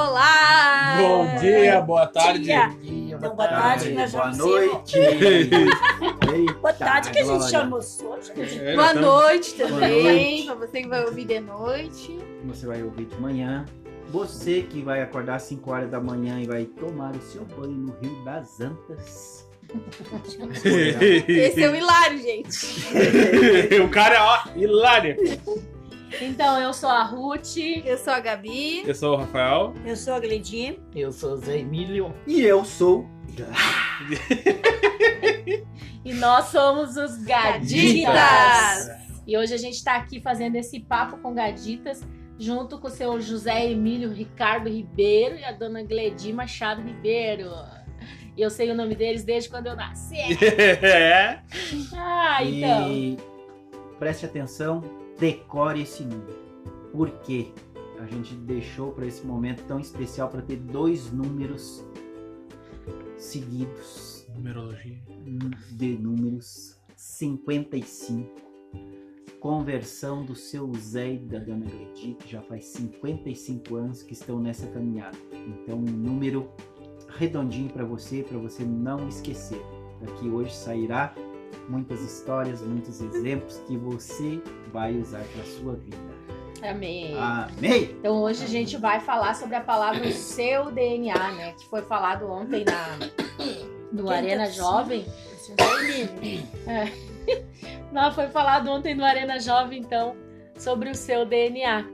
Olá! Bom dia, boa tarde. Dia. dia, Então, boa tarde, nós boa noite. Boa tarde, que a gente chamou hoje. É, Boa noite Boa também, pra você que vai ouvir de noite. Você vai ouvir de manhã. Você que vai acordar às 5 horas da manhã e vai tomar o seu banho no Rio das Antas. Esse é o Hilário, gente. o cara é ó, hilário. Então, eu sou a Ruth. Eu sou a Gabi. Eu sou o Rafael. Eu sou a Gledinha. Eu sou Zé Emílio. E eu sou. E nós somos os Gaditas. Gaditas. E hoje a gente tá aqui fazendo esse papo com Gaditas, junto com o seu José Emílio Ricardo Ribeiro e a dona Gledi Machado Ribeiro. E eu sei o nome deles desde quando eu nasci. É. Ah, então. E preste atenção, decore esse número. Por quê? A gente deixou para esse momento tão especial para ter dois números seguidos Numerologia. de números 55. Conversão do seu Zé e da Dona Gledi, que já faz 55 anos que estão nessa caminhada. Então, um número redondinho para você, para você não esquecer. Daqui hoje sairá muitas histórias, muitos exemplos que você vai usar para sua vida. Amém. Amém! Então hoje a gente vai falar sobre a palavra seu DNA, né? Que foi falado ontem na no Quem Arena tá Jovem. Não, foi falado ontem no Arena Jovem, então, sobre o seu DNA.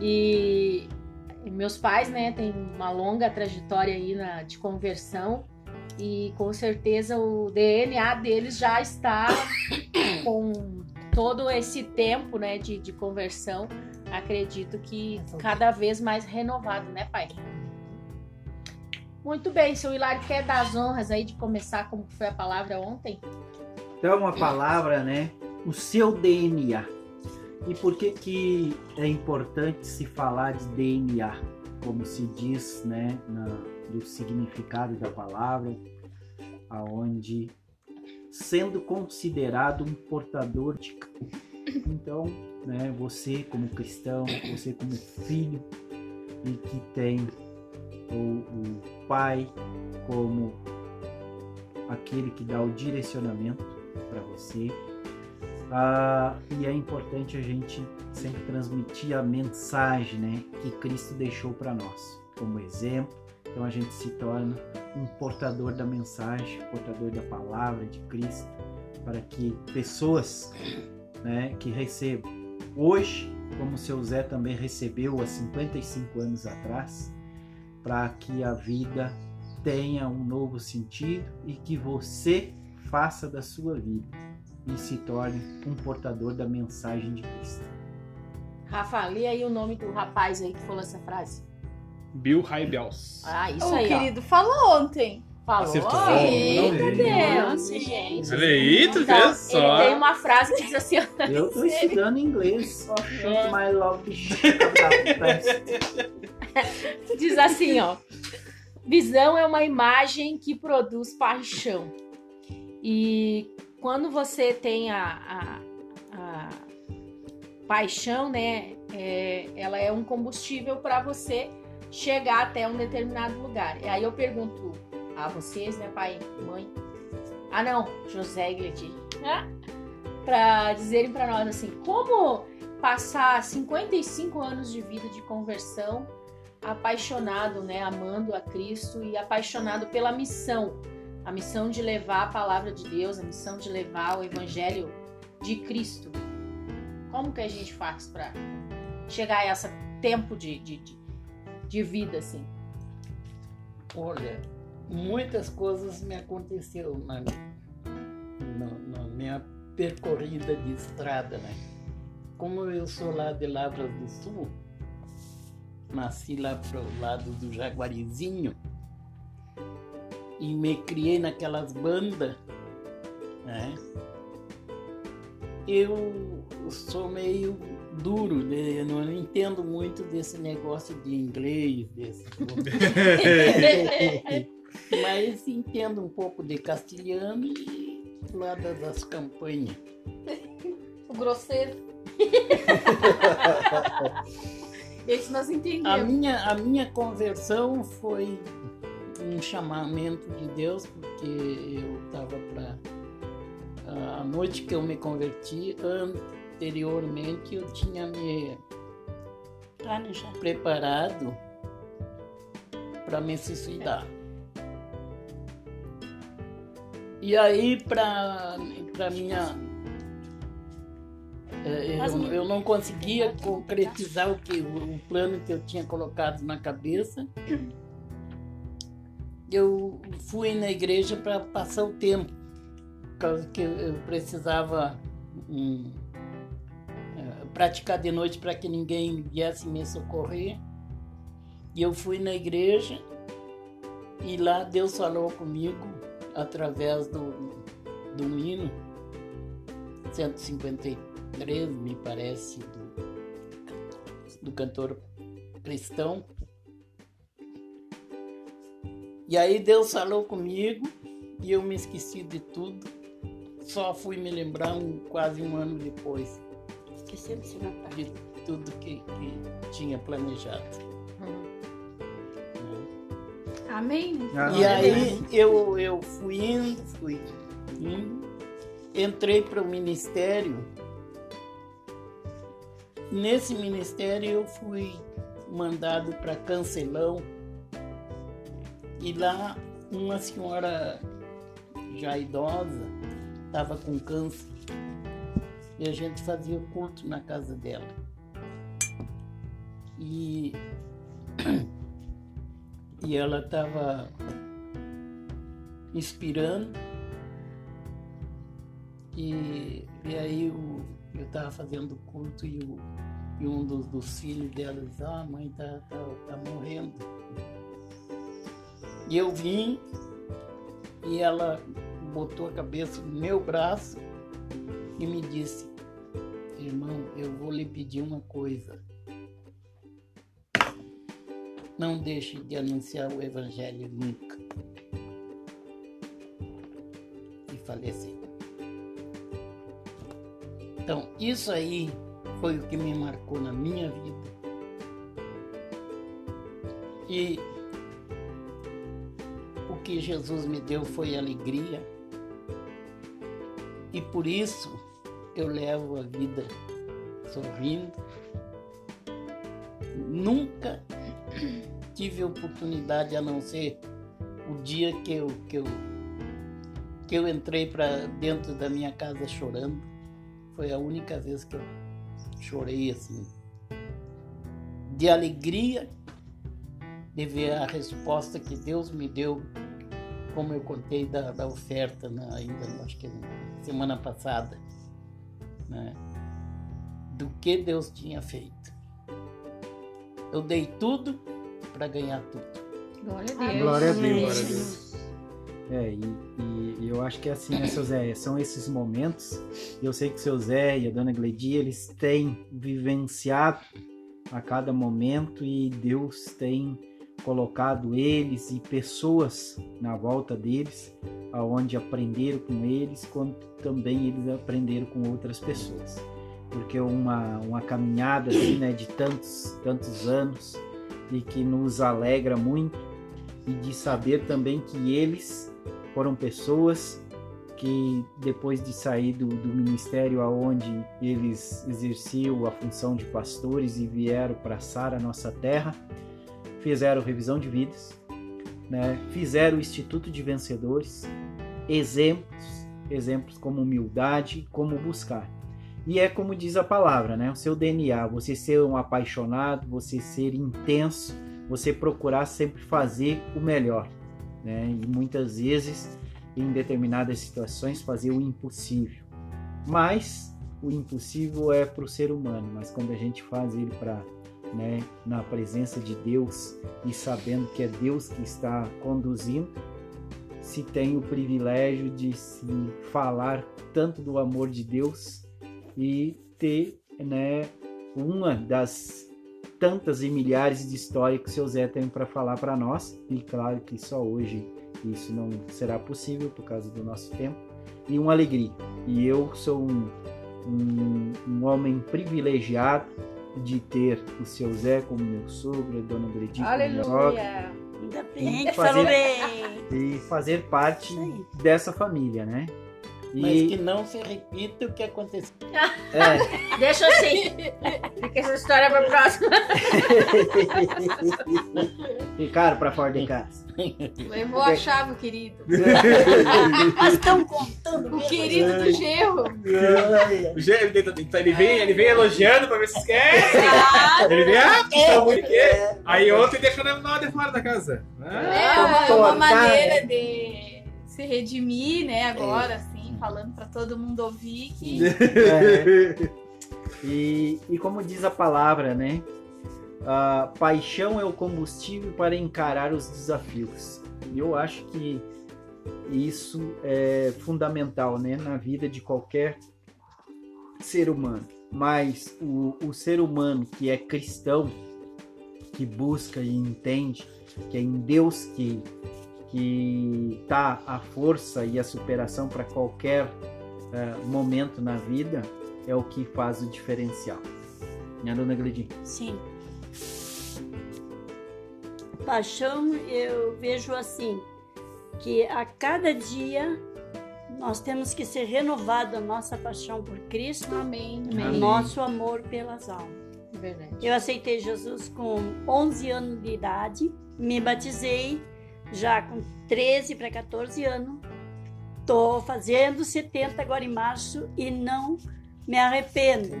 E, e meus pais, né, têm uma longa trajetória aí na, de conversão e com certeza o DNA deles já está com todo esse tempo, né, de, de conversão. Acredito que cada vez mais renovado, né, pai? Muito bem, seu Hilário quer dar as honras aí de começar como foi a palavra ontem? Então, a palavra, né? O seu DNA. E por que que é importante se falar de DNA? Como se diz, né, na, do significado da palavra, aonde sendo considerado um portador de então, né, você como cristão, você como filho e que tem o, o pai como aquele que dá o direcionamento para você. Ah, e é importante a gente sempre transmitir a mensagem né, que Cristo deixou para nós como exemplo. Então a gente se torna um portador da mensagem, portador da palavra de Cristo, para que pessoas né, que recebam hoje, como o seu Zé também recebeu há 55 anos atrás, para que a vida tenha um novo sentido e que você faça da sua vida e se torne um portador da mensagem de Cristo. Rafa, lê aí o nome do rapaz aí que falou essa frase. Bill Raibels. Ah, isso o aí, querido falou ontem. ó. Falou. Acertou. Eita, Deus, gente. Olha aí, tu Então, vê ele só. tem uma frase que diz assim, ó, Eu estou estudando inglês. My love diz assim, ó. Visão é uma imagem que produz paixão. E quando você tem a, a, a paixão, né, é, ela é um combustível para você chegar até um determinado lugar. E aí eu pergunto a vocês, né, pai, mãe, ah não, José e Gledi, né, para dizerem para nós assim, como passar 55 anos de vida de conversão apaixonado, né, amando a Cristo e apaixonado pela missão, a missão de levar a palavra de Deus, a missão de levar o evangelho de Cristo. Como que a gente faz para chegar a esse tempo de, de, de, de vida assim? Olha, muitas coisas me aconteceram na, na, na minha percorrida de estrada, né? Como eu sou lá de Lavras do Sul, nasci lá pro lado do Jaguarizinho e me criei naquelas bandas, né? Eu sou meio duro, né? eu não entendo muito desse negócio de inglês, desse mas entendo um pouco de castelhano e lá das, campanhas. O grosseiro. Esse nós A entendemos. minha, a minha conversão foi um chamamento de Deus, porque eu estava para. A noite que eu me converti, anteriormente eu tinha me Planejado. preparado para me suicidar. E aí, para minha. Mas Eu, eu não conseguia concretizar o, que, o plano que eu tinha colocado na cabeça. Eu fui na igreja para passar o tempo, por causa que eu- precisava praticar de noite para que ninguém viesse me socorrer. E eu fui na igreja e lá Deus falou comigo através do, do hino 153, me parece, do, do cantor cristão. E aí Deus falou comigo e eu me esqueci de tudo. Só fui me lembrar um, quase um ano depois Esqueceu de se matar. de tudo que, que tinha planejado. né? Amém? Ah, E aí eu, eu fui indo, fui indo, entrei para o ministério. Nesse ministério eu fui mandado para Cancelão. E lá uma senhora já idosa estava com câncer. E a gente fazia o culto na casa dela. E e ela estava inspirando e, e aí o, eu estava fazendo culto e, o, e um dos, dos filhos dela disse, ah, a mãe tá, tá, tá morrendo. E eu vim e ela botou a cabeça no meu braço e me disse, irmão, eu vou lhe pedir uma coisa. Não deixe de anunciar o Evangelho nunca. E faleceu. Então, isso aí foi o que me marcou na minha vida. E o que Jesus me deu foi alegria. E por isso eu levo a vida sorrindo. Nunca tive oportunidade a não ser o dia que eu que eu que eu entrei para dentro da minha casa chorando. Foi a única vez que eu chorei assim de alegria de ver a resposta que Deus me deu, como eu contei da, da oferta na, ainda, acho que semana passada, né? do que Deus tinha feito. Eu dei tudo para ganhar tudo. Glória a Deus. Glória a. Deus. Glória a Deus. É, e, e- e eu acho que é assim, né, seu Zé? São esses momentos. Eu sei que o seu Zé e a dona Gledia, eles têm vivenciado a cada momento e Deus tem colocado eles e pessoas na volta deles, aonde aprenderam com eles, quanto também eles aprenderam com outras pessoas. Porque uma, uma caminhada assim, né, de tantos, tantos anos e que nos alegra muito e de saber também que eles foram pessoas que depois de sair do, do ministério aonde eles exerciam a função de pastores e vieram para Sara, nossa terra, fizeram revisão de vidas, né? fizeram o Instituto de Vencedores, exemplos, exemplos como humildade, como buscar. E é como diz a palavra, né? O seu DNA, você ser um apaixonado, você ser intenso, você procurar sempre fazer o melhor, né? E muitas vezes, em determinadas situações, fazer o impossível. Mas o impossível é para o ser humano, mas quando a gente faz ele para, né, na presença de Deus e sabendo que é Deus que está conduzindo, se tem o privilégio de se falar tanto do amor de Deus e ter, né, uma das tantas e milhares de histórias que o seu Zé tem para falar para nós. E claro que só hoje isso não será possível por causa do nosso tempo. E uma alegria. E eu sou um, um, um homem privilegiado de ter o seu Zé como meu sogro, a dona Gredinha como minha sogra, Aleluia. Ainda bem que Fazer- falou bem. e fazer parte dessa família, né? Mas E, que não se repita o que aconteceu. é, Deixa assim. Fica essa história pra próxima. ficaram pra fora de casa. Levou a chave, querido. Vocês estão contando O querido do genro. O Gê- Ele, tenta- ele vem, ele vem elogiando pra ver se esquece. Ele vem, ah, tá muito que. Aí ontem deixou na na de fora da casa. É Ah, uma, é uma tá. maneira de se redimir, né? Agora, assim, falando pra todo mundo ouvir que É. E, e como diz a palavra, né? Paixão é o combustível para encarar os desafios. Eu acho que isso é fundamental, né? Na vida de qualquer ser humano. Mas o, o ser humano que é cristão, que busca e entende que é em Deus que que tá a força e a superação para qualquer eh, momento na vida é o que faz o diferencial. Minha dona Gledin. Sim. Paixão, eu vejo assim, que a cada dia nós temos que ser renovado a nossa paixão por Cristo, Amém. o Amém. nosso amor pelas almas. Verdade. Eu aceitei Jesus com 11 anos de idade, me batizei já com 13 para 14 anos. Tô fazendo 70 agora em março e não me arrependo.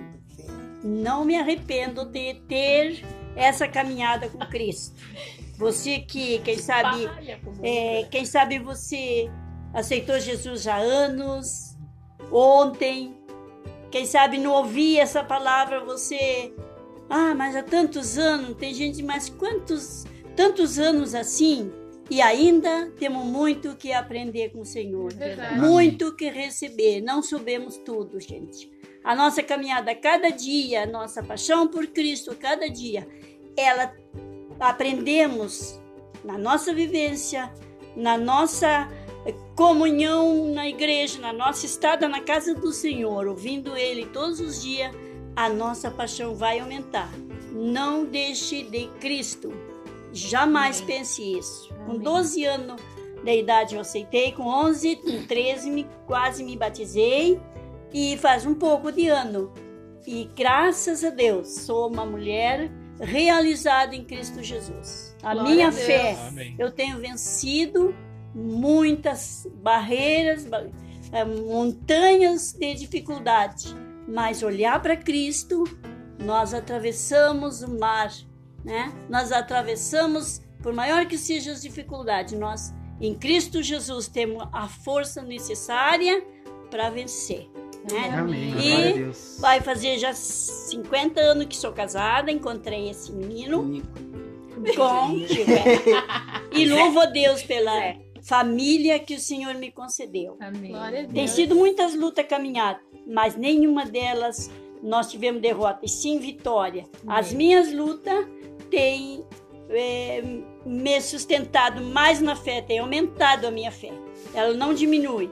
Não me arrependo de ter essa caminhada com Cristo. Você que, quem sabe, é, quem sabe você aceitou Jesus há anos, ontem. Quem sabe não ouvia essa palavra, você. Ah, mas há tantos anos, tem gente, mas quantos, tantos anos assim? E ainda temos muito que aprender com o Senhor. Verdade. Muito que receber. Não soubemos tudo, gente. A nossa caminhada, cada dia, a nossa paixão por Cristo, cada dia, ela aprendemos na nossa vivência, na nossa eh, comunhão na igreja, na nossa estada na casa do Senhor, ouvindo Ele todos os dias, a nossa paixão vai aumentar. Não deixe de Cristo. Jamais Amém. pense isso. Com Amém. 12 anos da idade eu aceitei, com 11, com 13 me, quase me batizei e faz um pouco de ano. E graças a Deus sou uma mulher realizada em Cristo Jesus. A Glória minha a fé, Amém. eu tenho vencido muitas barreiras, ba- eh, montanhas de dificuldade, mas olhar para Cristo, nós atravessamos o mar, né? Nós atravessamos, por maior que sejam as dificuldades, nós em Cristo Jesus temos a força necessária para vencer, né? Amém. E-. Vai fazer já 50 anos que sou casada, encontrei esse menino com e louvo a Deus pela É. família que o Senhor me concedeu. Amém. Glória a Tem sido muitas lutas caminhadas, mas nenhuma delas nós tivemos derrota, e sim vitória. As Amém. minhas lutas têm eh, me sustentado mais na fé, têm aumentado a minha fé. Ela não diminui.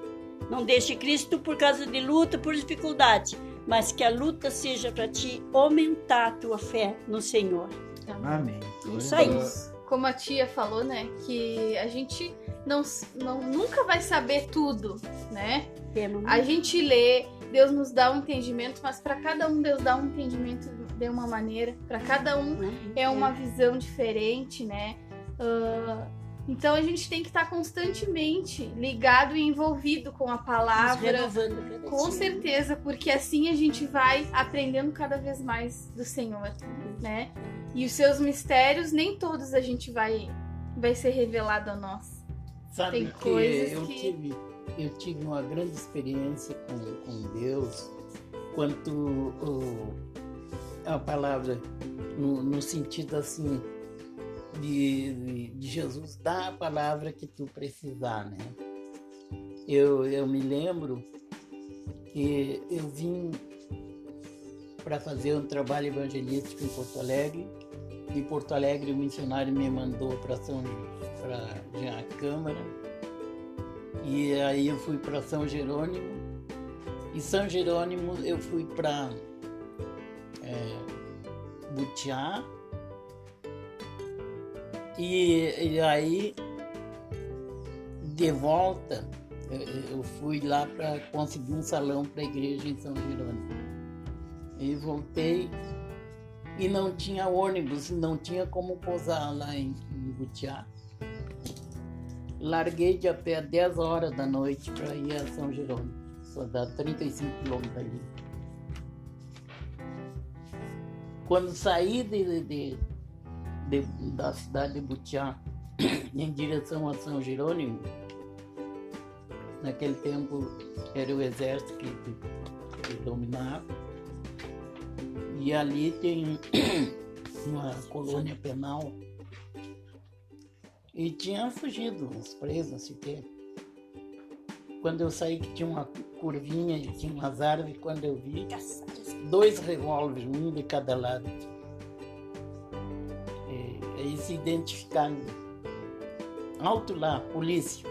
Não deixe Cristo por causa de luta, por dificuldade, mas que a luta seja para te aumentar a tua fé no Senhor. Amém. Isso aí. Como a tia falou, né? Que a gente não, não, nunca vai saber tudo, né? A gente lê, Deus nos dá um entendimento, mas para cada um Deus dá um entendimento de uma maneira, para cada um é uma visão diferente, né? Ah, então a gente tem que estar constantemente ligado e envolvido com a palavra, com dia. certeza, porque assim a gente vai aprendendo cada vez mais do Senhor, né? E os seus mistérios nem todos a gente vai vai ser revelado a nós. Sabe Tem que coisas eu que- tive eu tive uma grande experiência com, com Deus quanto a palavra no, no sentido assim de, de- Jesus dar a palavra que tu precisar, né? Eu, eu me lembro que eu vim para fazer um trabalho evangelístico em Porto Alegre. De Porto Alegre o missionário me mandou para São para a Câmara. E aí eu fui para São Jerônimo. E São Jerônimo eu fui para Butiá. E, e aí, de volta, eu, eu fui lá para conseguir um salão para a igreja em São Jerônimo. E voltei e não tinha ônibus, não tinha como pousar lá em, em Butiá. Larguei de a pé 10 horas da noite para ir a São Jerônimo. Só dá 35 quilômetros ali. Quando saí de, de, de, da cidade de Butiá em direção a São Jerônimo, naquele tempo era o exército que, que, que dominava, e ali tem uma colônia penal e tinha fugido uns presos, não sei o quê. Quando eu saí que tinha uma curvinha e tinha umas árvores, quando eu vi, dois revólveres, um de cada lado. E, aí se identificaram. Alto lá, polícia.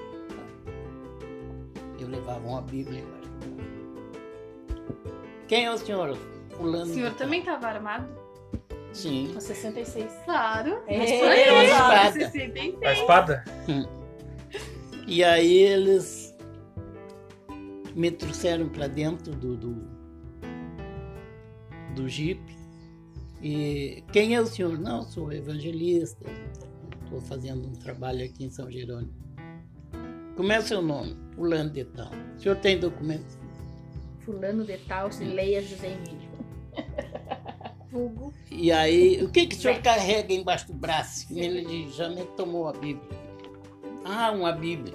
Eu levava uma Bíblia. Quem é o senhor? Fulano. O senhor também estava armado? Sim. Com 66. Claro. É, Mas é foi uma eu, espada. 66. A espada? E aí eles me trouxeram para dentro do, do, do Jeep. E quem é o senhor? Não, sou evangelista. Estou fazendo um trabalho aqui em São Jerônimo. Como é o seu nome? Fulano de tal. O senhor tem documento? Fulano de tal, se leia José Emílio. Vulgo. E aí, o que, que o senhor carrega embaixo do braço? Ele diz, já me tomou a Bíblia. Ah, uma Bíblia.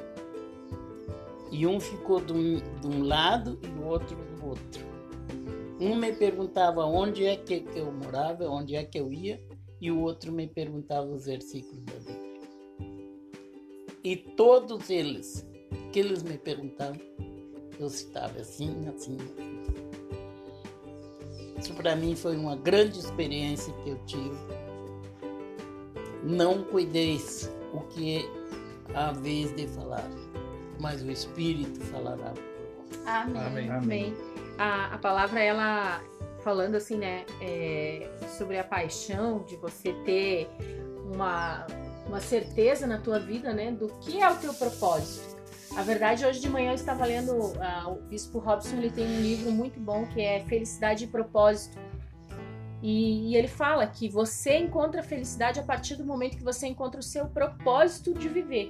E um ficou de um, de um lado e o outro do outro. Um me perguntava onde é que eu morava, onde é que eu ia, e o outro me perguntava os versículos da Bíblia. E todos eles, que eles me perguntavam, eu citava assim, assim, assim. Isso para mim foi uma grande experiência que eu tive. Não cuideis o que há vez de falar, mas o Espírito falará por vós. Amém. Amém. Amém. A, a palavra, ela falando assim, né, é, sobre a paixão, de você ter uma, uma certeza na tua vida, né, do que é o teu propósito. A verdade, hoje de manhã eu estava lendo, ah, o Bispo Robson, ele tem um livro muito bom que é Felicidade e Propósito. E, e ele fala que você encontra felicidade a partir do momento que você encontra o seu propósito de viver.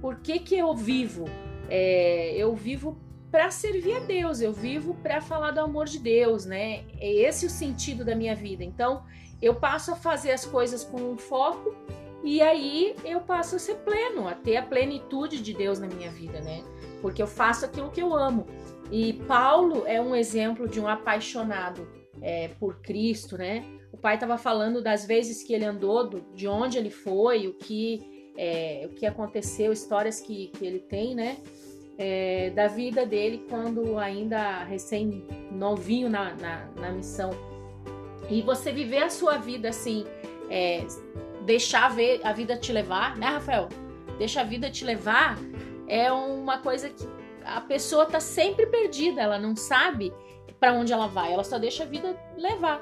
Por que, que eu vivo? É, eu vivo para servir a Deus, eu vivo para falar do amor de Deus, né? É esse o sentido da minha vida. Então, eu passo a fazer as coisas com um foco e aí eu passo a ser pleno, a ter a plenitude de Deus na minha vida, né? Porque eu faço aquilo que eu amo. E Paulo é um exemplo de um apaixonado é, por Cristo, né? O pai estava falando das vezes que ele andou, do- de onde ele foi, o que, é, o que aconteceu, histórias que, que ele tem, né? É, da vida dele quando ainda recém novinho na, na, na missão. E você viver a sua vida assim, é, deixar ver a vida te levar, né, Rafael? Deixa a vida te levar é uma coisa que a pessoa tá sempre perdida, ela não sabe para onde ela vai, ela só deixa a vida levar.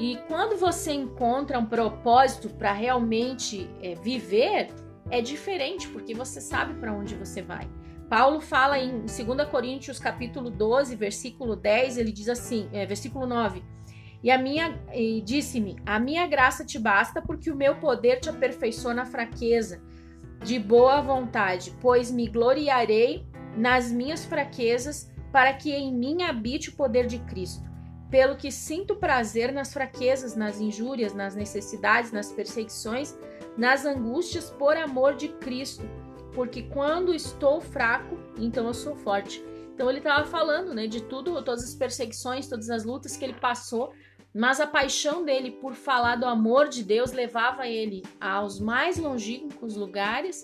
E quando você encontra um propósito para realmente é, viver, é diferente, porque você sabe para onde você vai. Paulo fala em 2 Coríntios capítulo 12, versículo 10, ele diz assim, é, versículo 9: E a minha e disse-me: A minha graça te basta, porque o meu poder te aperfeiçoa na fraqueza. De boa vontade, pois me gloriarei nas minhas fraquezas, para que em mim habite o poder de Cristo. Pelo que sinto prazer nas fraquezas, nas injúrias, nas necessidades, nas perseguições, nas angústias por amor de Cristo. Porque quando estou fraco, então eu sou forte. Então ele estava falando, né, de tudo, todas as perseguições, todas as lutas que ele passou, mas a paixão dele por falar do amor de Deus levava ele aos mais longínquos lugares.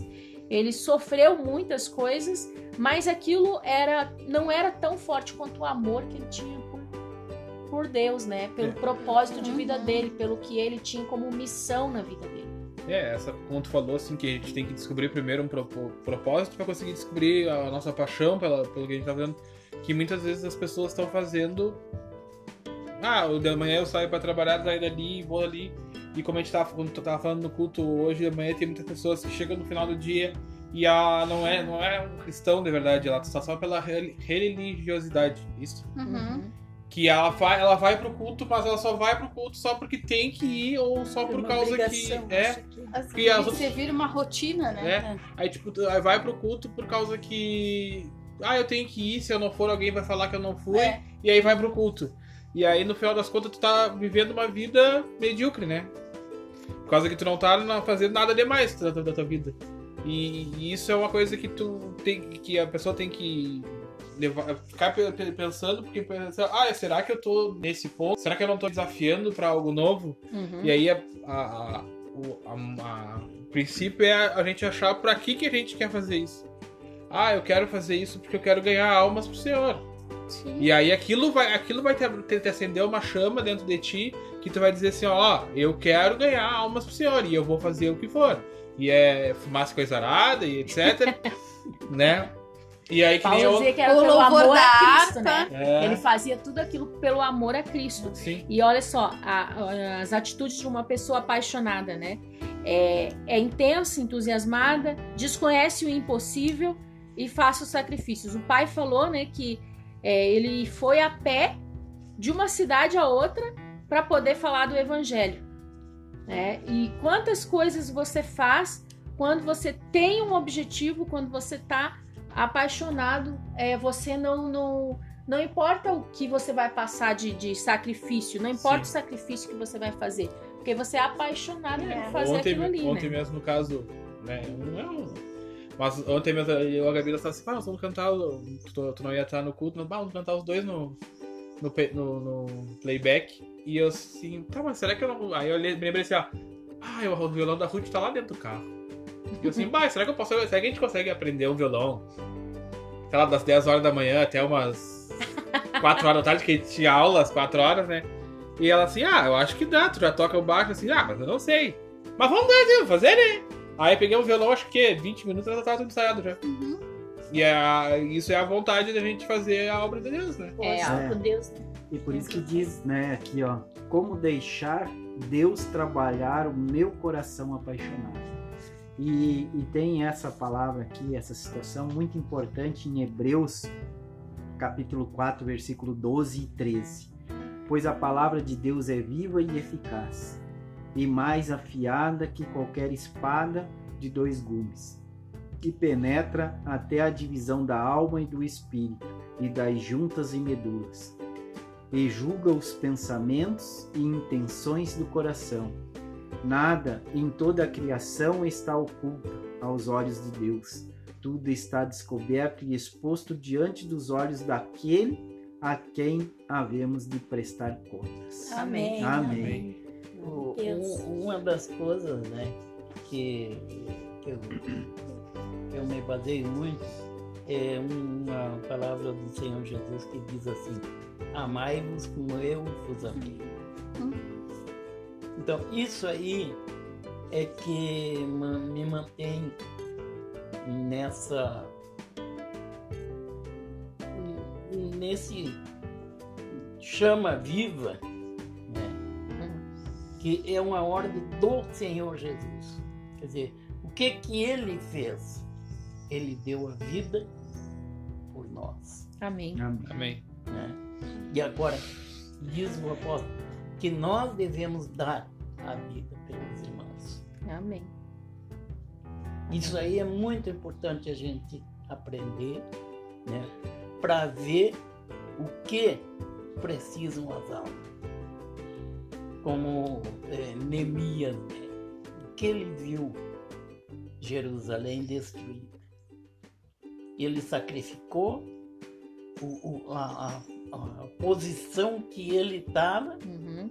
Ele sofreu muitas coisas, mas aquilo era não era tão forte quanto o amor que ele tinha por, por Deus, né? Pelo É. propósito de vida dele, pelo que ele tinha como missão na vida dele. É, essa, como tu falou, assim, que a gente tem que descobrir primeiro um propósito pra conseguir descobrir a nossa paixão pela, pelo que a gente tá fazendo. Que muitas vezes as pessoas estão fazendo Ah, o de manhã eu saio pra trabalhar, saio dali, vou ali. E como a gente tava, quando tava falando no culto hoje, de manhã tem muitas pessoas que chegam no final do dia e a não é, não é um cristão de verdade, ela está só pela religiosidade, isso. Uhum. Que ela vai, ela vai pro culto, mas ela só vai pro culto só porque tem que ir ou só por causa que é. As, Que as você vira uma rotina, né? É. Aí tipo, tu- aí vai pro culto por causa que ah, eu tenho que ir, se eu não for alguém vai falar que eu não fui, É. e aí vai pro culto. E aí no final das contas tu tá vivendo uma vida medíocre, né? Por causa que tu não tá fazendo nada demais da, da, da tua vida. E, e isso é uma coisa que tu tem que a pessoa tem que levar, ficar pe- pe- pensando porque pensa, ah, será que eu tô nesse ponto? Será que eu não tô desafiando pra algo novo? Uhum. E aí a, a- a- o, princípio é a, gente achar pra que, que a gente quer fazer isso. Ah, eu quero fazer isso porque eu quero ganhar almas pro Senhor. Sim. E aí aquilo vai, aquilo vai te, te, te acender uma chama dentro de ti que tu vai dizer assim, ó, eu quero ganhar almas pro Senhor e eu vou fazer o que for. E é fumaça coisa arada e etc. né? E aí que nem eu. dizia que era O pelo louvor amor da a Cristo, né? É, Ele fazia tudo aquilo pelo amor a Cristo. sim. E olha só, a- as atitudes de uma pessoa apaixonada, né? É, é intensa, entusiasmada, desconhece o impossível e faz os sacrifícios. O pai falou, né, que é, ele foi a pé de uma cidade a outra para poder falar do evangelho. Né? E quantas coisas você faz quando você tem um objetivo, quando você está apaixonado, é, você não, não não importa o que você vai passar de, de sacrifício, não importa Sim. o sacrifício que você vai fazer, porque você é apaixonado É. por fazer ontem, aquilo ali, ontem né? mesmo, no caso, né? Não é um- Mas ontem mesmo eu a Gabi estava assim, ah, nós vamos cantar. Tu, tu não ia estar no culto, mas, "Ah, vamos cantar os dois no, no, no- no playback. E eu assim, tá, mas será que eu não. Aí eu olhei- me lembrei assim, ó. Ah, o violão da Ruth tá lá dentro do carro. E eu assim, bah, será que eu posso. Será que a gente consegue aprender um violão? Sei lá, das 10 horas da manhã até umas 4 horas da tarde, que tinha aula às 4 horas, né? E ela assim, ah, eu acho que dá, tu já toca o baixo assim, ah, mas eu não sei. Mas vamos fazer, né? Aí peguei um violão, acho que 20 minutos ela tava tudo ensaiado já. Uhum. E a- isso é a vontade da gente fazer a obra de Deus, né? É, Poxa, por Deus, né? E por isso que diz, né, aqui, ó, como deixar Deus trabalhar o meu coração apaixonado. E, e tem essa palavra aqui, essa situação muito importante em Hebreus, capítulo 4, versículo 12 e 13. Pois a palavra de Deus é viva e eficaz, e mais afiada que qualquer espada de dois gumes, que penetra até a divisão da alma e do espírito, e das juntas e medulas e julga os pensamentos e intenções do coração. Nada em toda a criação está oculto aos olhos de Deus. Tudo está descoberto e exposto diante dos olhos daquele a quem havemos de prestar contas. Amém. Amém. O- um- uma das coisas, né, que eu, eu me baseio muito é uma palavra do Senhor Jesus que diz assim: Amai-vos como eu vos amei. Hum. Então, isso aí é que me mantém nessa. nesse chama viva? Que é uma ordem do Senhor Jesus. Quer dizer, o que que ele fez? Ele deu a vida por nós. Amém. Amém. Né? E agora, diz o apóstolo, que nós devemos dar a vida pelos irmãos. Amém. Isso aí é muito importante a gente aprender, né? Para ver o que precisam as almas. Como é, Neemias, né? que ele viu Jerusalém destruída. Ele sacrificou o- o- a, a- a posição que ele estava Uhum.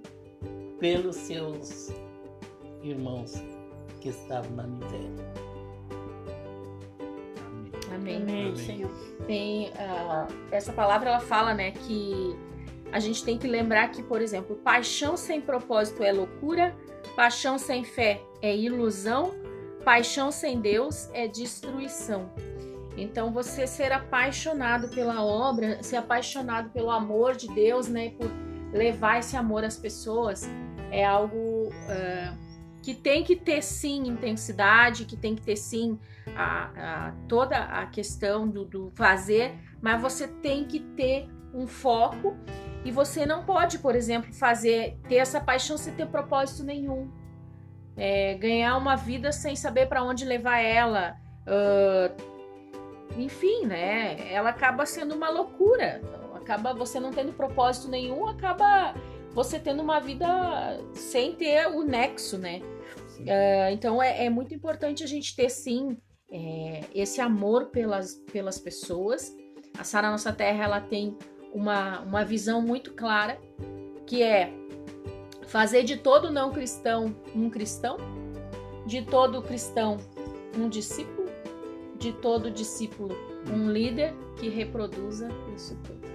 pelos seus irmãos que estavam na miséria. Amém. Amém, Amém. Senhor. Tem ah, essa palavra ela fala, né, que a gente tem que lembrar que, por exemplo, paixão sem propósito é loucura, paixão sem fé é ilusão, paixão sem Deus é destruição. Então, você ser apaixonado pela obra, ser apaixonado pelo amor de Deus, né, por levar esse amor às pessoas é algo uh, que tem que ter sim intensidade, que tem que ter sim a, a toda a questão do, do fazer, mas você tem que ter um foco e você não pode, por exemplo, fazer ter essa paixão sem ter propósito nenhum. É, ganhar uma vida sem saber para onde levar ela. Uh, enfim, né? Ela acaba sendo uma loucura. Acaba você não tendo propósito nenhum, acaba você tendo uma vida sem ter o nexo, né? Uh, então é, é, muito importante a gente ter sim é, esse amor pelas, pelas pessoas. A Sara Nossa Terra ela tem uma, uma visão muito clara que é fazer de todo não cristão um cristão, de todo cristão um discípulo, de todo discípulo um líder que reproduza isso tudo.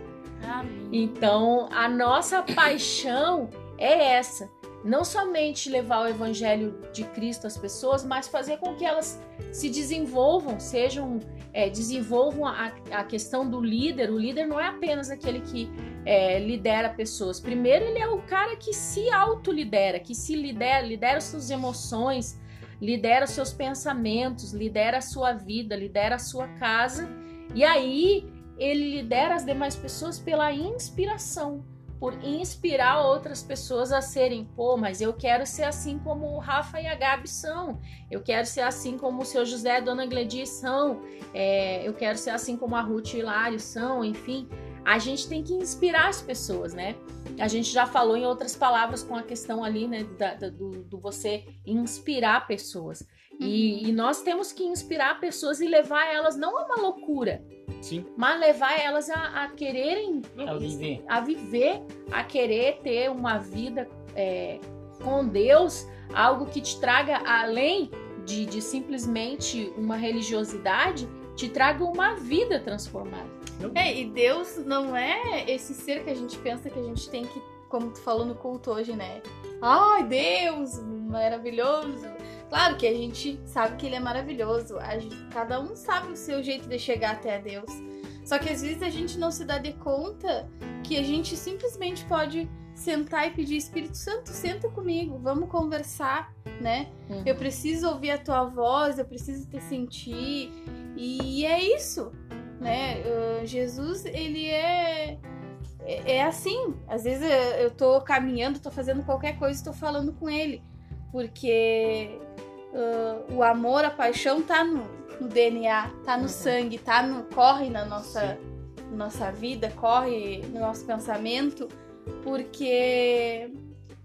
Amém. Então, a nossa paixão é essa. Não somente levar o evangelho de Cristo às pessoas, mas fazer com que elas se desenvolvam, sejam é, desenvolvam a, a, questão do líder. O líder não é apenas aquele que é, lidera pessoas. Primeiro, ele é o cara que se autolidera, que se lidera, lidera suas emoções, lidera seus pensamentos, lidera a sua vida, lidera a sua casa. E aí, ele lidera as demais pessoas pela inspiração por inspirar outras pessoas a serem, pô, mas eu quero ser assim como o Rafa e a Gabi são, eu quero ser assim como o seu José e a Dona Gledir são, é, eu quero ser assim como a Ruth e o Hilário são, enfim. A gente tem que inspirar as pessoas, né? A gente já falou em outras palavras com a questão ali, né, da, da, do, do, você inspirar pessoas. E, uhum. e nós temos que inspirar pessoas e levar elas não a uma loucura, Sim. Mas levar elas a, a quererem. A viver. A viver, a querer ter uma vida é, com Deus, algo que te traga além de, de simplesmente uma religiosidade, te traga uma vida transformada. É, e Deus não é esse ser que a gente pensa que a gente tem que, como tu falou no culto hoje, né? Ai, Deus, maravilhoso. Claro que a gente sabe que ele é maravilhoso, gente, cada um sabe o seu jeito de chegar até a Deus. Só que às vezes a gente não se dá de conta que a gente simplesmente pode sentar e pedir Espírito Santo, senta comigo, vamos conversar, né? Uhum. Eu preciso ouvir a tua voz, eu preciso te sentir. E é isso, né? Uh, Jesus, ele é, é, é assim. Às vezes eu tô caminhando, tô fazendo qualquer coisa, estou falando com ele, porque uh, o amor, a paixão tá no, no DNA, tá no uhum. sangue, tá no corre na nossa nossa vida, corre no nosso pensamento, porque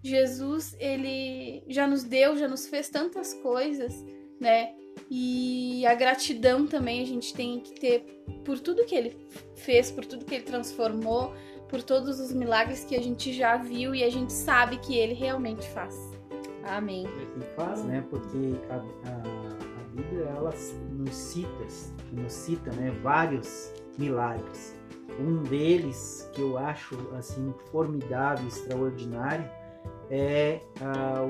Jesus ele já nos deu, já nos fez tantas coisas, né? E a gratidão também a gente tem que ter por tudo que ele fez, por tudo que ele transformou, por todos os milagres que a gente já viu e a gente sabe que ele realmente faz. Amém. E faz, né? Porque a, a, a Bíblia ela nos cita, nos cita, né? Vários milagres. Um deles que eu acho assim formidável, extraordinário, é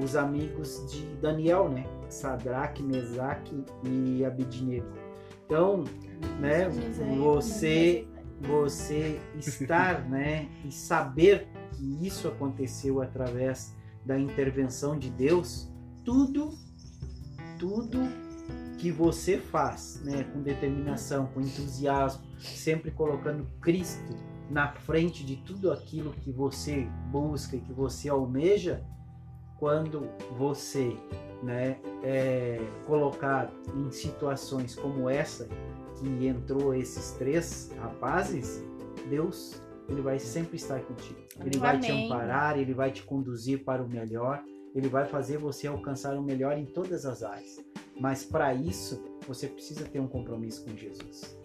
os amigos de Daniel, né? Sadraque, Mesaque e Abednego. Então, né? Você você estar, né? E saber que isso aconteceu através da intervenção de Deus, tudo, tudo que você faz, né, com determinação, com entusiasmo, sempre colocando Cristo na frente de tudo aquilo que você busca e que você almeja, quando você, né, é colocado em situações como essa que entrou esses três rapazes, Deus ele vai sempre estar contigo. Ele Amém. vai te amparar, ele vai te conduzir para o melhor, ele vai fazer você alcançar o melhor em todas as áreas. Mas para isso, você precisa ter um compromisso com Jesus.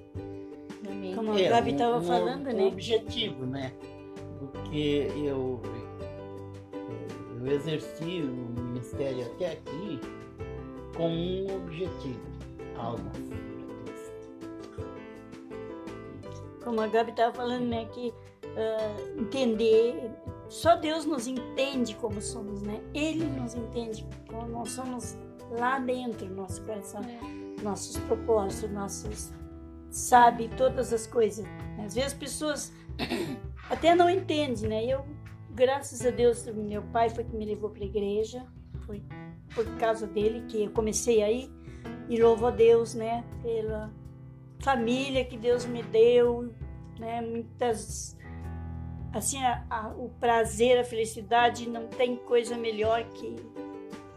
Amém. Como é, a Gabi estava um, falando, um né? objetivo, né? Porque eu, eu exerci o ministério até aqui com um objetivo, almas como a Gabi estava falando, né, que uh, entender, só Deus nos entende como somos, né? Ele nos entende como nós somos lá dentro, nosso coração, nossos propósitos, nossos sabe todas as coisas. Às vezes as pessoas até não entendem, né? Eu graças a Deus, meu pai foi que me levou para a igreja. Foi por causa dele que eu comecei aí. E louvo a Deus, né, pela família que Deus me deu, né, muitas assim a, a, o prazer, a felicidade não tem coisa melhor que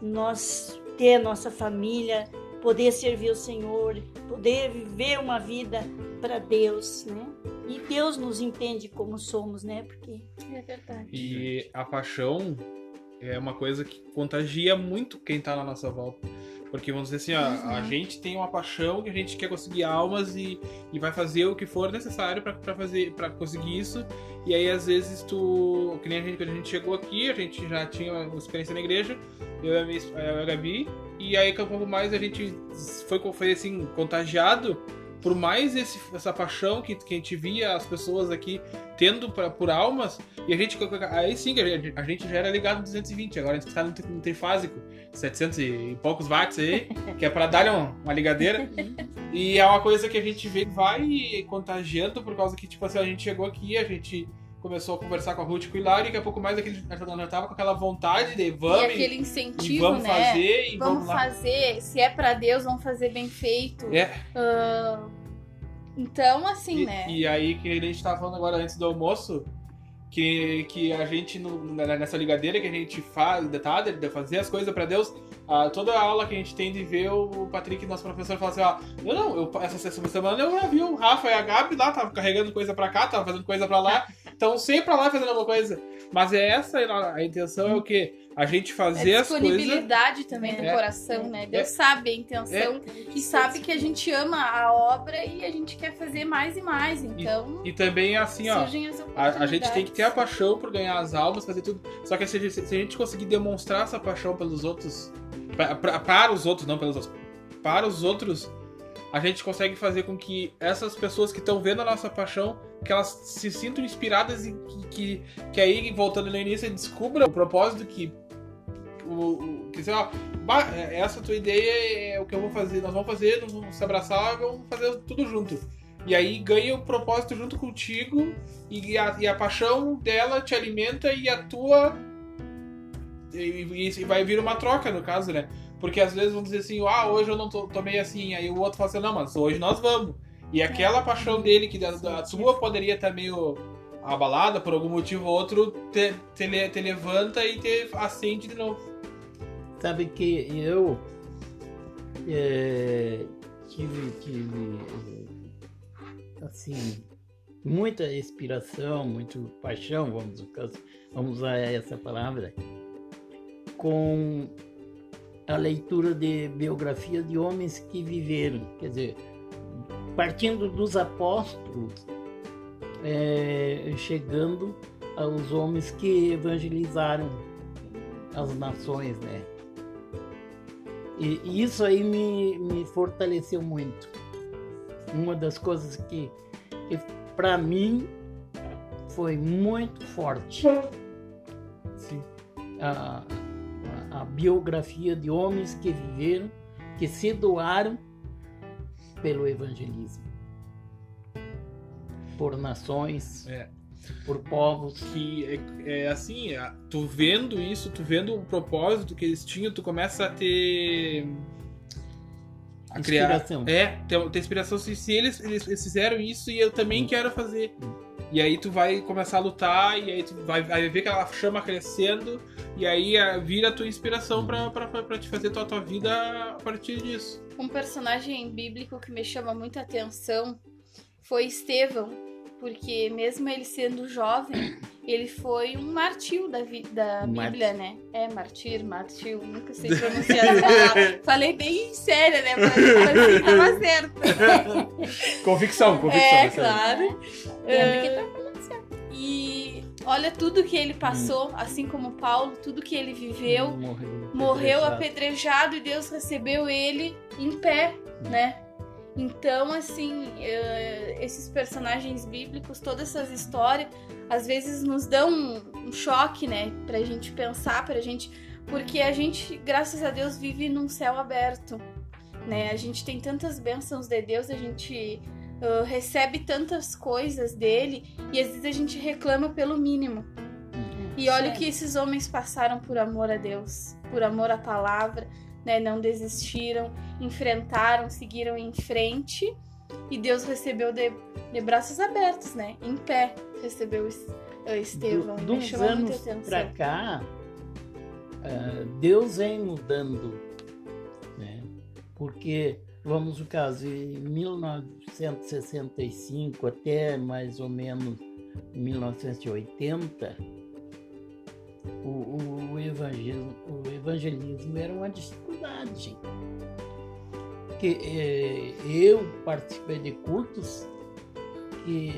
nós ter a nossa família, poder servir o Senhor, poder viver uma vida para Deus, né? E Deus nos entende como somos, né? Porque É verdade. E a paixão é uma coisa que contagia muito quem tá na nossa volta. Porque vamos dizer assim, ó, a gente tem uma paixão que a gente quer conseguir almas e, e vai fazer o que for necessário para fazer para conseguir isso. E aí às vezes tu, que nem a gente quando a gente chegou aqui, a gente já tinha uma experiência na igreja, eu e a, minha, eu e a Gabi, e aí um pouco mais a gente foi foi assim contagiado por mais esse, essa paixão que, que a gente via as pessoas aqui tendo pra, por almas, e a gente, aí sim, a gente, a gente já era ligado no 220, agora a gente está no, no trifásico, 700 e poucos watts aí, que é para dar uma, uma ligadeira, e é uma coisa que a gente vê vai contagiando, por causa que, tipo assim, a gente chegou aqui, a gente começou a conversar com a Ruth e com o Hilário, e daqui a pouco mais aquele, já tava com aquela vontade de vamos, e aquele e incentivo, vamos né? fazer, e vamos, vamos, fazer, se é pra Deus, vamos fazer bem feito. É. Ah, então, assim, E, né? e aí, que a gente tava falando agora antes do almoço, que, que a gente, no- nessa ligadeira que a gente faz, tá, de, de fazer as coisas pra Deus, ah, toda aula que a gente tem de ver o Patrick, nosso professor, falar assim: ó, eu não, eu, essa, essa semana eu já vi o Rafa e a Gabi lá, tava carregando coisa pra cá, tava fazendo coisa pra lá, então sempre pra lá fazendo alguma coisa. Mas é essa a, intenção, é o quê? A gente fazer É as coisas. disponibilidade também do É. coração, né? Deus É. sabe a intenção e sabe que a gente ama a obra e a gente quer fazer mais e mais. Então, E também assim, ó. A, a gente tem que ter a paixão por ganhar as almas, fazer tudo. Só que se, se a gente conseguir demonstrar essa paixão pelos outros, pra- pra- para os outros, não pelos para os outros, a gente consegue fazer com que essas pessoas que estão vendo a nossa paixão, que elas se sintam inspiradas e que, que, que aí, voltando no início, descubram o propósito que. O, o- que sei lá, "Bah, essa tua ideia é o que eu vou fazer, nós vamos fazer, nós vamos se abraçar, vamos fazer tudo junto. E aí ganha o propósito junto contigo e a, e a paixão dela te alimenta e a tua. E, e- vai vir uma troca, no caso, né? Porque às vezes vamos dizer assim, ah, hoje eu não tô, meio assim, aí o outro fala assim, não, mas hoje nós vamos. E aquela paixão dele, que da, da tua poderia estar meio abalada por algum motivo ou outro, te, te, te levanta e te acende de novo. Sabe que eu é, tive, tive é, assim muita inspiração, muito paixão, vamos, vamos usar essa palavra, com a leitura de biografias de homens que viveram, quer dizer, partindo dos apóstolos, é, chegando aos homens que evangelizaram as nações, né? E, e isso aí me, me fortaleceu muito. Uma das coisas que, que para mim foi muito forte. Sim. A, a, biografia de homens que viveram, que se doaram pelo evangelismo. Por nações, É. por povos. que é, é assim, a- tu vendo isso, tu vendo o propósito que eles tinham, tu começa a ter a criar Inspiração. é, ter, ter inspiração se, se eles, eles eles fizeram isso e eu também Hum. quero fazer. E aí tu vai começar a lutar e aí tu vai, vai ver aquela chama crescendo e aí ah, vira a tua inspiração pra, pra, pra te fazer tua, tua vida a partir disso. Um personagem bíblico que me chama muita atenção foi Estevão, porque mesmo ele sendo jovem, ele foi um martil da, vi- da Bíblia, né? É, martir, martil, nunca sei pronunciar essa palavra. Falei bem séria, né? Ver se tava certo. Convicção, convicção. É, claro. Lembra que É, E olha tudo que ele passou, assim como Paulo, tudo que ele viveu. morreu, morreu apedrejado. apedrejado e Deus recebeu ele em pé, né? Então, assim, eh, esses personagens bíblicos, todas essas histórias, às vezes nos dão um, um choque, né? Pra gente pensar, pra gente. Porque a gente, graças a Deus, vive num céu aberto, né? A gente tem tantas bênçãos de Deus, a gente ah, recebe tantas coisas dele e às vezes a gente reclama pelo mínimo. E olha o que esses homens passaram por amor a Deus, por amor à palavra, né? Não desistiram, enfrentaram, seguiram em frente e Deus recebeu de, de braços abertos, né? Em pé recebeu eh, Estevão. Do, muita anos pra cá, ah, Deus vem mudando, né? Porque, vamos no caso, em 1965 até mais ou menos 1980, o, o, o evangelismo, o evangelismo era uma dificuldade, gente. Que, eh, eu participei de cultos que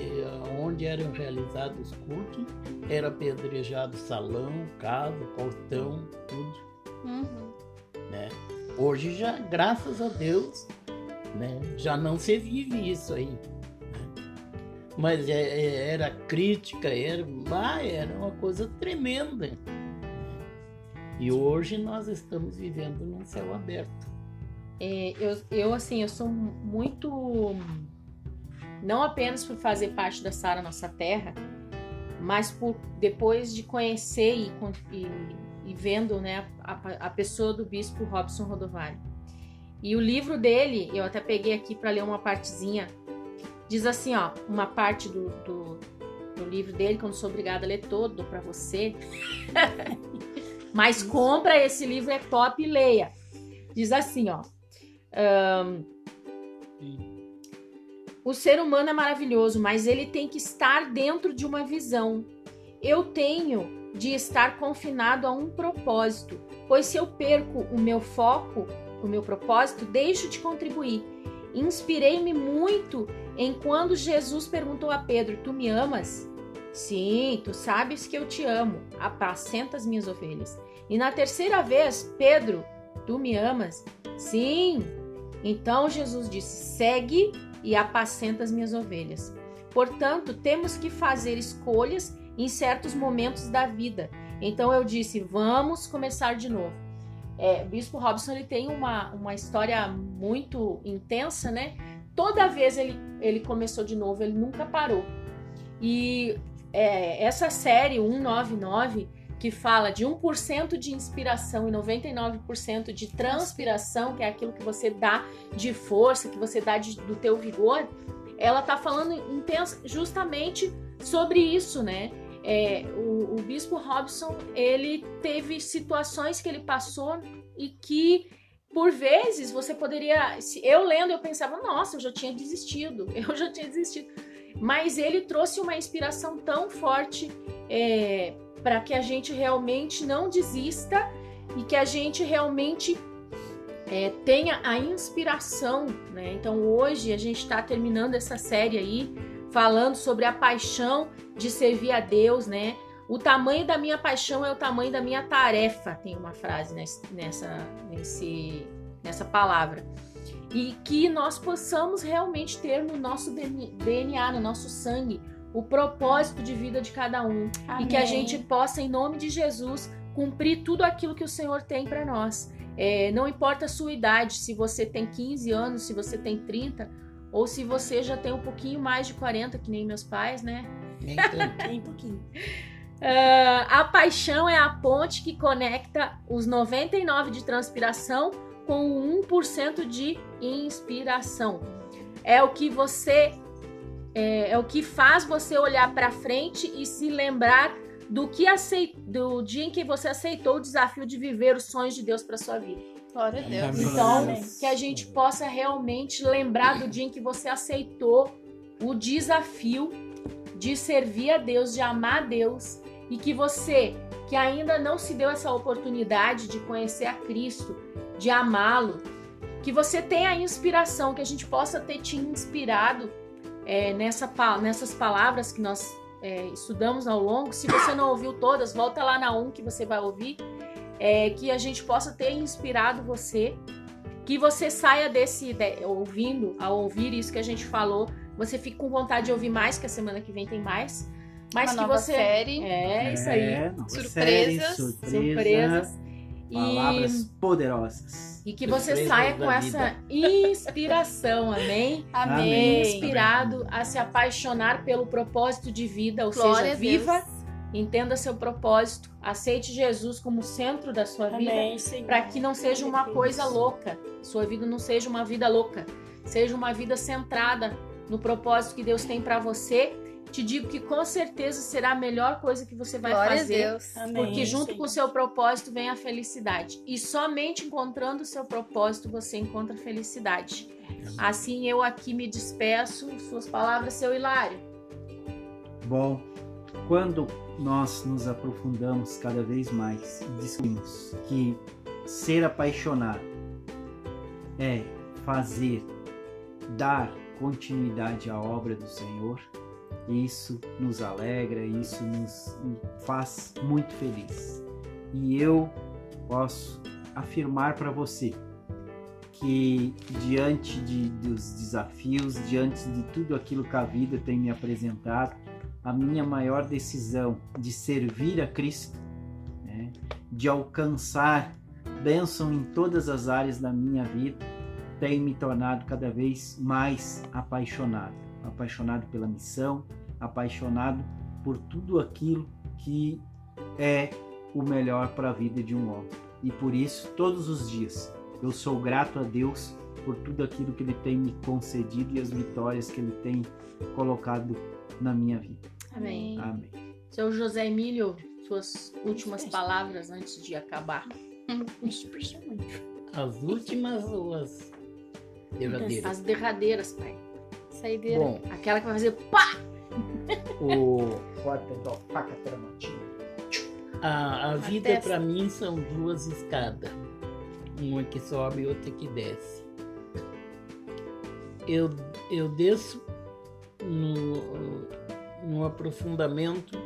onde eram realizados os cultos era apedrejado salão, casa, portão, tudo. Uhum. Hoje já, graças a Deus, né, já não se vive isso aí. né. Mas é- é- era crítica, era, ah, era uma coisa tremenda. E hoje nós estamos vivendo num céu aberto. É, eu, eu, assim, eu sou muito. Não apenas por fazer parte da Sara Nossa Terra, mas por depois de conhecer e, e, e vendo né, a, a pessoa do bispo Robson Rodovalho. E o livro dele, eu até peguei aqui para ler uma partezinha, diz assim: ó, uma parte do, do, do livro dele, que eu não sou obrigada a ler todo para você. mas compra esse livro, é top e leia. Diz assim, ó. ahn, o ser humano é maravilhoso, mas ele tem que estar dentro de uma visão. Eu tenho de estar confinado a um propósito, pois se eu perco o meu foco, o meu propósito, deixo de contribuir. Inspirei-me muito em quando Jesus perguntou a Pedro: Tu me amas? Sim, tu sabes que eu te amo. Apacenta as minhas ovelhas. E na terceira vez, Pedro, tu me amas? Sim. Então Jesus disse: Segue e apacenta as minhas ovelhas. Portanto, temos que fazer escolhas em certos momentos da vida. Então eu disse: Vamos começar de novo. É, Bispo Robson ele tem uma, uma história muito intensa, né? Toda vez ele, ele começou de novo, ele nunca parou. E é, essa série 199, que fala de 1% de inspiração e 99% de transpiração, que é aquilo que você dá de força, que você dá de- do teu vigor, ela tá falando justamente sobre isso, né? É, o, o Bispo Robson, ele teve situações que ele passou e que, por vezes, você poderia... Eu lendo, eu pensava, nossa, eu já tinha desistido, eu já tinha desistido. Mas ele trouxe uma inspiração tão forte é, para que a gente realmente não desista e que a gente realmente é, tenha a inspiração, né? Então hoje a gente está terminando essa série aí falando sobre a paixão de servir a Deus, né? O tamanho da minha paixão é o tamanho da minha tarefa, tem uma frase nessa, nessa, nessa palavra. E que nós possamos realmente ter no nosso DNA, no nosso sangue, o propósito de vida de cada um e que a Amém. gente possa, em nome de Jesus, cumprir tudo aquilo que o Senhor tem para nós. É, não importa a sua idade, se você tem 15 anos, se você tem 30, ou se você já tem um pouquinho mais de 40, que nem meus pais, né? Nem tanto. Tem um pouquinho. Ah, a paixão é a ponte que conecta os 99 de transpiração com o 1% de inspiração. É o que você é, é o que faz você olhar para frente e se lembrar do que acei- do dia em que você aceitou o desafio de viver os sonhos de Deus para sua vida. Glória a Deus. Então, que a gente possa realmente lembrar do dia em que você aceitou o desafio de servir a Deus, de amar a Deus, e que você, que ainda não se deu essa oportunidade de conhecer a Cristo, de amá-lo, que você tenha a inspiração, que a gente possa ter te inspirado é, nessa, nessas palavras que nós é, estudamos ao longo. Se você não ouviu todas, volta lá na 1 que você vai ouvir é, que a gente possa ter inspirado você, que você saia desse de- ouvindo, ao ouvir isso que a gente falou, você fique com vontade de ouvir mais, que a semana que vem tem mais, mas Uma que nova você série. é, isso aí, É, Surpresas. série, surpresa, surpresas Palavras e, poderosas. e que você saia com essa inspiração, amém? Amém. Inspirado a se apaixonar pelo propósito de vida, ou Glória seja, viva Entenda seu propósito, aceite Jesus como centro da sua vida, Amém, Senhor. para que não seja uma coisa louca. Sua vida não seja uma vida louca, seja uma vida centrada no propósito que Deus tem para você. Te digo que com certeza será a melhor coisa que você vai Glória fazer. a Deus. Amém, Porque junto Senhor. com o seu propósito vem a felicidade. E somente encontrando o seu propósito você encontra felicidade. Assim eu aqui me despeço. Suas palavras, seu Hilário. Bom, quando nós nos aprofundamos cada vez mais e descobrimos que ser apaixonado é fazer, dar continuidade à obra do Senhor, isso nos alegra, isso nos faz muito feliz. E eu posso afirmar para você que diante de, dos desafios, diante de tudo aquilo que a vida tem me apresentado, a minha maior decisão de servir a Cristo, né, de alcançar bênção em todas as áreas da minha vida, tem me tornado cada vez mais apaixonado. Apaixonado pela missão, apaixonado por tudo aquilo que é o melhor para a vida de um homem. E por isso, todos os dias, eu sou grato a Deus por tudo aquilo que Ele tem me concedido e as vitórias que Ele tem colocado na minha vida. Amém. Amém. Seu José Emílio, suas últimas palavras antes de acabar. As últimas ou as derradeiras? As derradeiras, pai. Saideira. Bom, Aquela que vai fazer pá! o, faca a, a vida para mim são duas escadas. Uma que sobe e outra que desce. Eu, eu desço no, no aprofundamento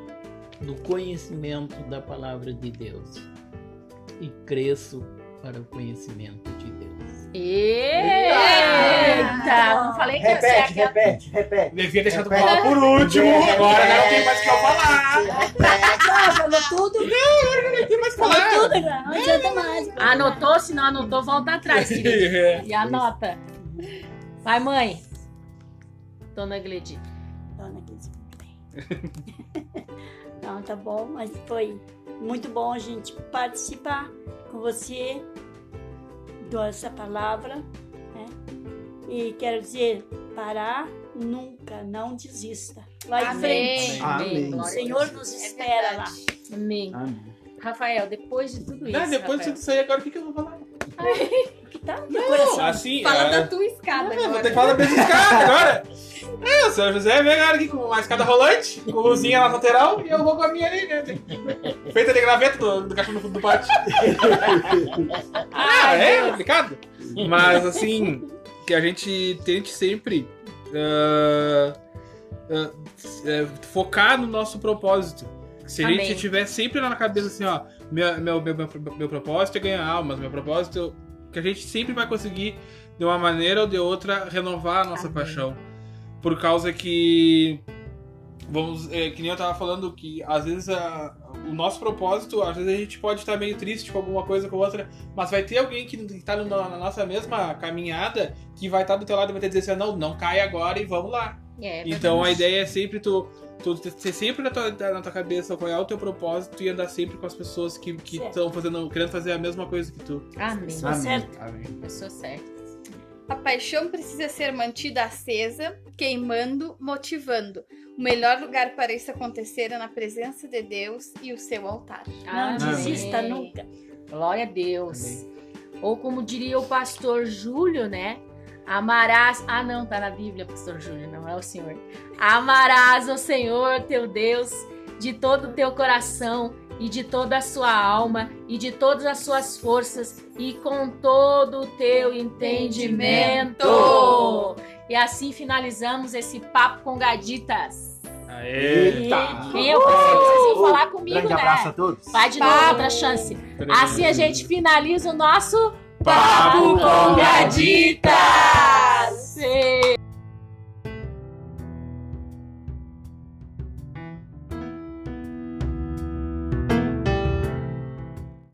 do conhecimento da palavra de Deus e cresço para o conhecimento de Deus. Eita! Não falei que ia ser Repete, aquela. repete, repete. Devia deixar tu Repete. falar por último. Agora não tem mais o que eu falar. Ah, falou tudo. Não tem mais o que Falou falar. tudo, agora. Não adianta mais. Anotou? Se não anotou, volta atrás, querido. É. E anota. Vai, mãe. Dona Gledi. Dona muito bem. Não, tá bom, mas foi muito bom a gente participar com você dessa palavra, né? E quero dizer, parar nunca, não desista. Vai em Amém. frente. Amém. O Senhor nos É espera lá. verdade. Amém. Amém. Rafael, depois de tudo isso. Não, depois de tudo isso aí, agora o que, que eu vou falar? Que tá no teu coração. Assim, Fala é, da tua escada É, vou agora. ter que falar da mesma escada agora. É, o senhor José vem agora aqui com uma escada rolante, com luzinha na lateral, e eu vou com a minha ali, né? Feita de graveta do, do cachorro no fundo do pátio. Ah, é complicado. Mas assim, que a gente tente sempre ah, é, focar no nosso propósito. Se a Amém. gente tiver sempre lá na cabeça assim, ó, meu, meu, meu, meu, meu propósito é ganhar almas, meu propósito que a gente sempre vai conseguir, de uma maneira ou de outra, renovar a nossa Amém. paixão. Por causa que. Vamos, é, que nem eu tava falando, que às vezes a- o nosso propósito, às vezes a gente pode estar meio triste com alguma coisa com outra, mas vai ter alguém que tá no- na nossa mesma caminhada que vai estar do teu lado e vai te dizer assim, não, não cai agora e vamos lá. É, Então a ideia é sempre tu, tu ter sempre na tua, na tua cabeça qual é o teu propósito e andar sempre com as pessoas que estão fazendo, querendo fazer a mesma coisa que tu. Amém. Pessoa Amém. certa. Amém. Pessoa certa. A paixão precisa ser mantida acesa, queimando, motivando. O melhor lugar para isso acontecer é na presença de Deus e o seu altar. Não Amém. desista nunca. Glória a Deus. Ou como diria o pastor Júlio, né? Amarás. Ah, não, tá na Bíblia, pastor Júlio, não é o Senhor. Amarás o Senhor teu Deus de todo o teu coração e de toda a sua alma e de todas as suas forças e com todo o teu entendimento. E assim finalizamos esse papo com gaditas. Aê! Eita! Quem eu pensei que vocês iam falar comigo, Grande né? abraço a todos. Vai de novo, outra chance. Assim a gente finaliza o nosso Papo com Gaditas!